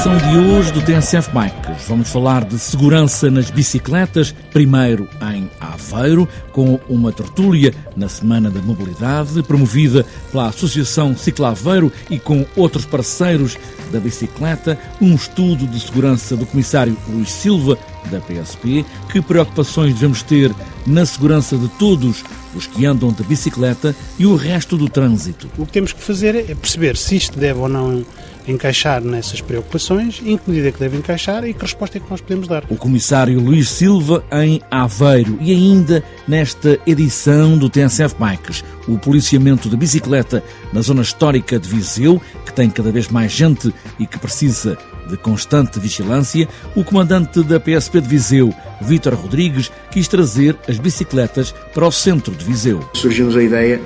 edição de hoje do TNCF Bikes, vamos falar de segurança nas bicicletas, primeiro em Aveiro, com uma tertúlia na Semana da Mobilidade, promovida pela Associação Ciclaveiro e com outros parceiros da bicicleta, um estudo de segurança do Comissário Luís Silva, da PSP, que preocupações devemos ter na segurança de todos os que andam de bicicleta e o resto do trânsito. O que temos que fazer é perceber se isto deve ou não encaixar nessas preocupações, em que medida é que deve encaixar e que resposta é que nós podemos dar. O comissário Luís Silva em Aveiro e ainda nesta edição do TNCF Bikes, o policiamento da bicicleta na zona histórica de Viseu, que tem cada vez mais gente e que precisa de constante vigilância, o comandante da PSP de Viseu, Vítor Rodrigues, quis trazer as bicicletas para o centro de Viseu. Surgiu-nos a ideia,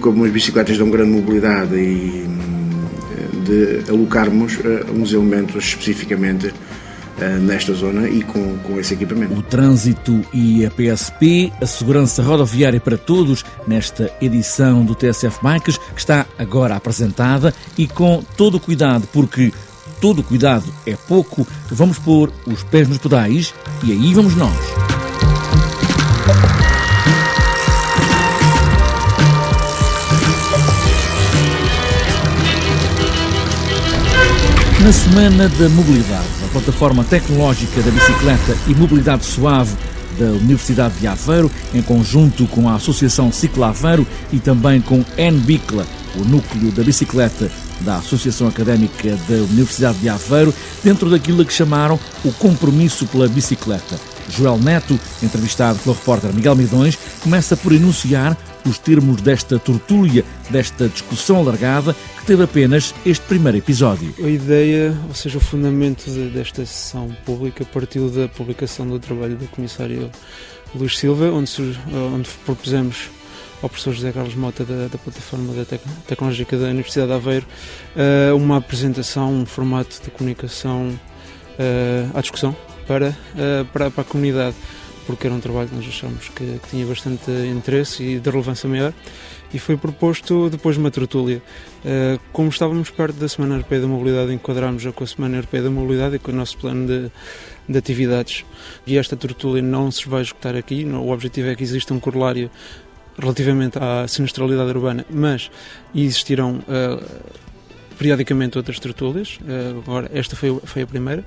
como as bicicletas dão grande mobilidade e de alocarmos uh, uns elementos especificamente uh, nesta zona e com, com esse equipamento. O trânsito e a PSP, a segurança rodoviária para todos, nesta edição do TSF Bikes, que está agora apresentada e com todo o cuidado, porque todo cuidado é pouco, vamos pôr os pés nos pedais e aí vamos nós. Na Semana da Mobilidade, a plataforma tecnológica da bicicleta e mobilidade suave da Universidade de Aveiro, em conjunto com a Associação Cicla Aveiro e também com NBICLA, o núcleo da bicicleta da Associação Académica da Universidade de Aveiro, dentro daquilo que chamaram o compromisso pela bicicleta. Joel Neto, entrevistado pelo repórter Miguel Midões, começa por enunciar os termos desta tertúlia, desta discussão alargada, que teve apenas este primeiro episódio. A ideia, ou seja, o fundamento de, desta sessão pública partiu da publicação do trabalho do comissário Luís Silva, onde, onde propusemos ao professor José Carlos Mota da, da plataforma da Tec tecnológica da Universidade de Aveiro uh, uma apresentação, um formato de comunicação uh, à discussão para, uh, para, para a comunidade porque era um trabalho que nós achamos que, que, tinha bastante interesse e de relevância maior, e foi proposto depois uma tertúlia. Como estávamos perto da Semana Europeia da Mobilidade, enquadrámos já com a Semana Europeia da Mobilidade e com o nosso plano de, de atividades. E esta tertúlia não se vai escutar aqui, o objetivo é que exista um corolário relativamente à sinistralidade urbana, mas existirão uh, periodicamente outras tertúlias. Uh, agora, esta foi, foi a primeira.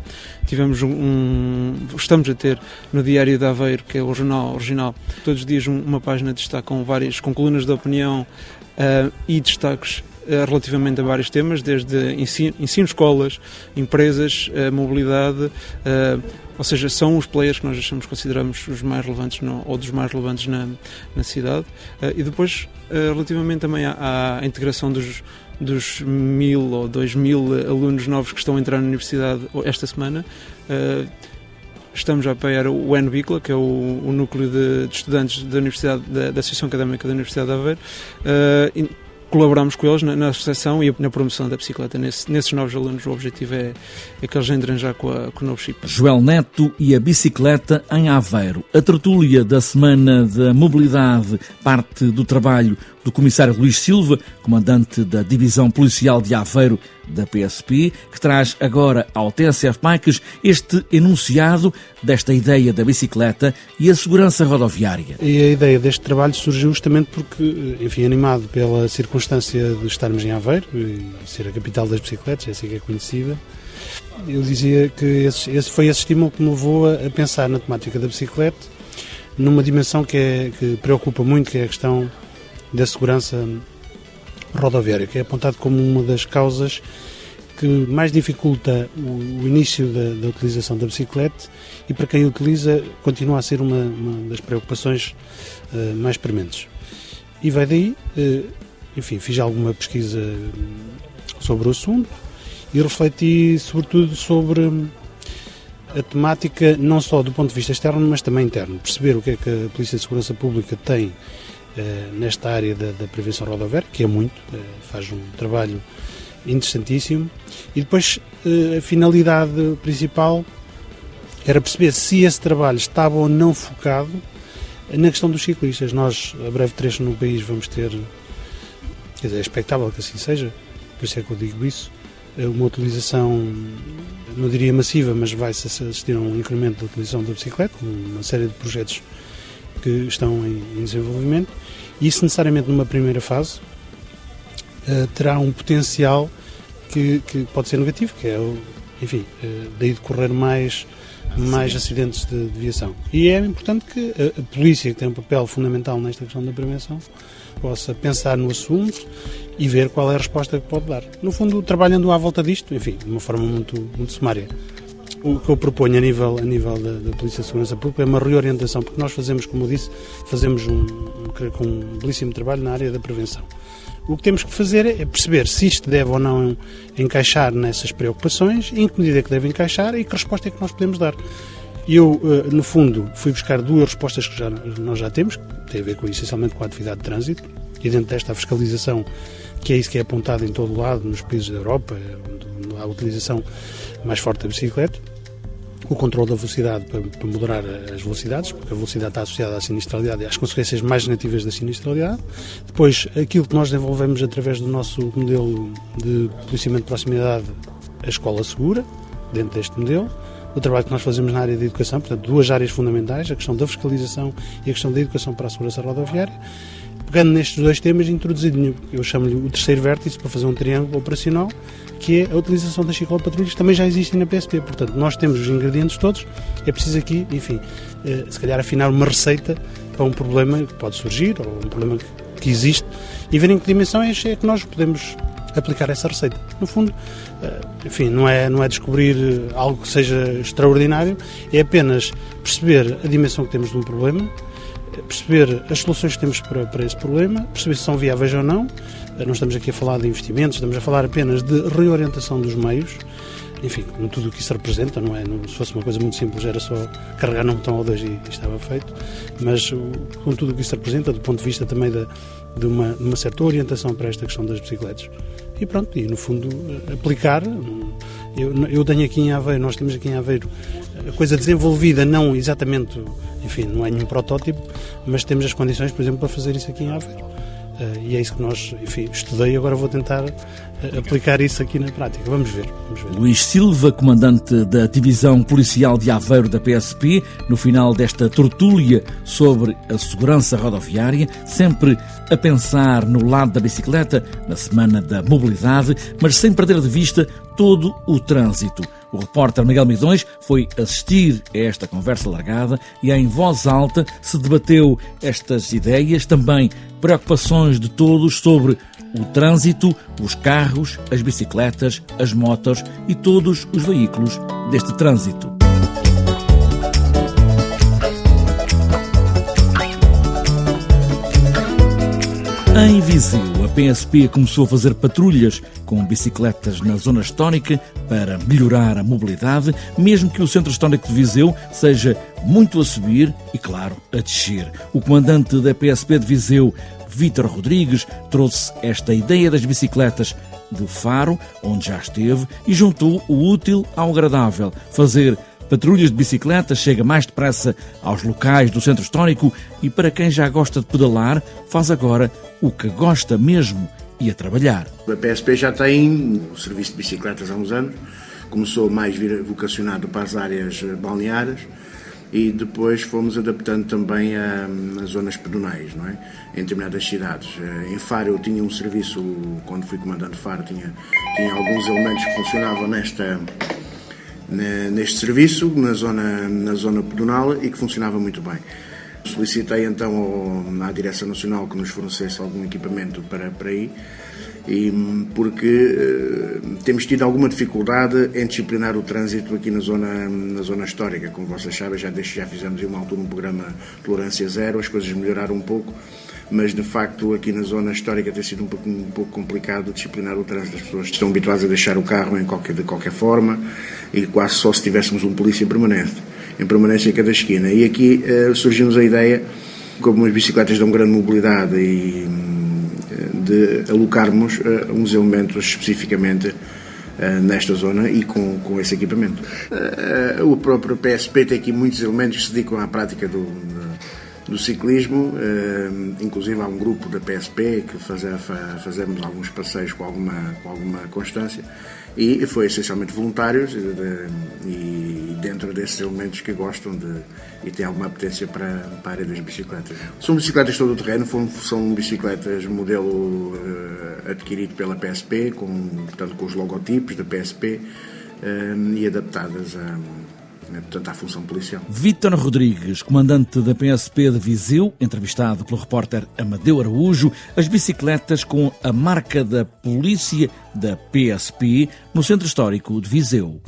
Tivemos um, Estamos a ter no Diário de Aveiro, que é o jornal original, todos os dias uma página de destaque com várias com colunas de opinião uh, e destaques relativamente a vários temas, desde ensino, ensino escolas, empresas, mobilidade, ou seja, são os players que nós achamos, consideramos os mais relevantes no, ou dos mais relevantes na, na cidade. e depois, relativamente também à, à integração dos, dos mil ou dois mil alunos novos que estão a entrar na universidade esta semana. Estamos a apoiar o NBICLA, que é o, o núcleo de, de, estudantes da Universidade da, da, Associação Académica da Universidade de Aveiro. Colaboramos com eles na, na associação e na promoção da bicicleta. Nesse, nesses novos alunos, o objetivo é, é que eles entrem já com, a, com o novo chip. Joel Neto e a bicicleta em Aveiro. A tertúlia da Semana da Mobilidade parte do trabalho do comissário Luís Silva, comandante da Divisão Policial de Aveiro da PSP, que traz agora ao TSF Bikes este enunciado desta ideia da bicicleta e a segurança rodoviária. E a ideia deste trabalho surgiu justamente porque, enfim, animado pela circunstância de estarmos em Aveiro e ser a capital das bicicletas, é assim que é conhecida, eu dizia que esse, esse foi esse estímulo que me levou a, a pensar na temática da bicicleta numa dimensão que, é, que preocupa muito, que é a questão da segurança rodoviária, que é apontado como uma das causas que mais dificulta o, início da, da, utilização da bicicleta e para quem utiliza continua a ser uma, uma das preocupações uh, mais prementes. E vai daí, uh, enfim, fiz alguma pesquisa sobre o assunto e refleti sobretudo sobre a temática não só do ponto de vista externo, mas também interno. Perceber o que é que a Polícia de Segurança Pública tem nesta área da, da, prevenção rodoviária, que é muito, eh, faz um trabalho interessantíssimo. E depois eh, a finalidade principal era perceber se esse trabalho estava ou não focado na questão dos ciclistas. Nós, a breve trecho no país, vamos ter, quer dizer, é expectável que assim seja, por isso é que eu digo isso, uma utilização não diria massiva, mas vai-se assistir a um incremento da utilização da bicicleta, com uma série de projetos que estão em, em desenvolvimento. E isso necessariamente numa primeira fase uh, terá um potencial que, que, pode ser negativo, que é, enfim, uh, daí decorrer mais, mais acidentes de, de viação. E é importante que a, a polícia, que tem um papel fundamental nesta questão da prevenção, possa pensar no assunto e ver qual é a resposta que pode dar. No fundo, trabalhando à volta disto, enfim, de uma forma muito, muito sumária. O que eu proponho a nível, a nível da, da Polícia de Segurança Pública é uma reorientação, porque nós fazemos, como eu disse, fazemos um, um, um belíssimo trabalho na área da prevenção. O que temos que fazer é perceber se isto deve ou não encaixar nessas preocupações, em que medida é que deve encaixar e que resposta é que nós podemos dar. Eu, eh, no fundo, fui buscar duas respostas que já, nós já temos, que têm a ver com, essencialmente com a atividade de trânsito, e dentro desta fiscalização, que é isso que é apontado em todo o lado, nos países da Europa, há a utilização mais forte da bicicleta, o controle da velocidade para, para moderar as velocidades, porque a velocidade está associada à sinistralidade e às consequências mais negativas da sinistralidade. Depois, aquilo que nós desenvolvemos através do nosso modelo de policiamento de proximidade, a escola segura, dentro deste modelo o trabalho que nós fazemos na área da educação, portanto, duas áreas fundamentais, a questão da fiscalização e a questão da educação para a segurança rodoviária. Pegando nestes dois temas, introduzido, eu chamo-lhe o terceiro vértice para fazer um triângulo operacional, que é a utilização das ciclopatrulhas, que também já existem na PSP. Portanto, nós temos os ingredientes todos, é preciso aqui, enfim, eh, se calhar afinar uma receita para um problema que pode surgir, ou um problema que existe, e ver em que dimensão é que nós podemos aplicar essa receita. No fundo, eh, enfim, não é, não é descobrir eh, algo que seja extraordinário, é apenas perceber a dimensão que temos de um problema, perceber as soluções que temos para, para esse problema, perceber se são viáveis ou não. Não estamos aqui a falar de investimentos, estamos a falar apenas de reorientação dos meios, enfim, tudo o que isso representa, não é? se fosse uma coisa muito simples, era só carregar num botão ou dois e, estava feito, mas com tudo o que isso representa, do ponto de vista também da, de, uma, de uma certa orientação para esta questão das bicicletas, e pronto, e no fundo aplicar. Eu, eu tenho aqui em Aveiro, nós temos aqui em Aveiro a coisa desenvolvida, não exatamente, enfim, não é nenhum protótipo, mas temos as condições, por exemplo, para fazer isso aqui em Aveiro. Uh, e é isso que nós, enfim, estudei e agora vou tentar uh, aplicar isso aqui na prática. Vamos ver, vamos ver. Luís Silva, comandante da Divisão Policial de Aveiro da PSP, no final desta tortúlia sobre a segurança rodoviária, sempre a pensar no lado da bicicleta, na Semana da Mobilidade, mas sem perder de vista todo o trânsito. O repórter Miguel Midões foi assistir a esta conversa largada e em voz alta se debateu estas ideias, também preocupações de todos sobre o trânsito, os carros, as bicicletas, as motos e todos os veículos deste trânsito. Em Viseu, a PSP começou a fazer patrulhas com bicicletas na zona histórica para melhorar a mobilidade, mesmo que o centro histórico de Viseu seja muito a subir e, claro, a descer. O comandante da PSP de Viseu, Vítor Rodrigues, trouxe esta ideia das bicicletas de Faro, onde já esteve, e juntou o útil ao agradável, fazer patrulhas de bicicleta chega mais depressa aos locais do centro histórico e para quem já gosta de pedalar, faz agora o que gosta mesmo e a trabalhar. A PSP já tem o serviço de bicicletas há uns anos, começou mais vocacionado para as áreas balneares e depois fomos adaptando também a, a zonas pedonais, não é? Em determinadas cidades. Eh, em Faro eu tinha um serviço, quando fui comandante Faro, tinha, tinha alguns elementos que funcionavam nesta, neste serviço, na zona, na zona pedonal e que funcionava muito bem. Solicitei então ao, à Direção Nacional que nos fornecesse algum equipamento para, para ir e, porque uh, temos tido alguma dificuldade em disciplinar o trânsito aqui na zona, na zona histórica. Como vocês sabem, já, deixo, já fizemos em uma altura um programa Tolerância Zero, as coisas melhoraram um pouco, mas de facto aqui na zona histórica tem sido um pouco, um pouco complicado disciplinar o trânsito. As pessoas estão habituadas a deixar o carro em qualquer, de qualquer forma e quase só se tivéssemos um polícia permanente, em permanência em cada esquina. E aqui uh, surgiu-nos a ideia, como as bicicletas dão grande mobilidade e de alocarmos uh, uns elementos especificamente uh, nesta zona e com, com esse equipamento. Uh, o próprio PSP tem aqui muitos elementos que se dedicam à prática do, do ciclismo, inclusive há um grupo da PSP que faz, fazemos alguns passeios com alguma, com alguma constância e foi essencialmente voluntários e dentro desses elementos que gostam de e têm alguma apetência para, para a área das bicicletas. São bicicletas todo o terreno, são bicicletas modelo uh, adquirido pela PSP, com, portanto, com os logotipos da PSP uh, e adaptadas a portanto, à função policial. Vítor Rodrigues, comandante da PSP de Viseu, entrevistado pelo repórter Amadeu Araújo, as bicicletas com a marca da polícia da PSP no Centro Histórico de Viseu.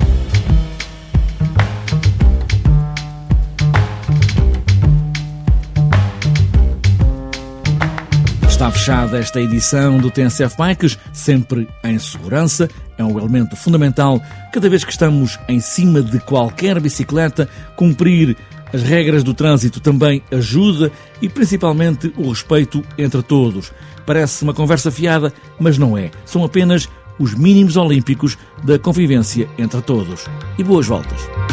Fechada esta edição do TNCF Bikes, sempre em segurança. É um elemento fundamental cada vez que estamos em cima de qualquer bicicleta. Cumprir as regras do trânsito também ajuda e principalmente o respeito entre todos. Parece uma conversa fiada, mas não é. São apenas os mínimos olímpicos da convivência entre todos. E boas voltas.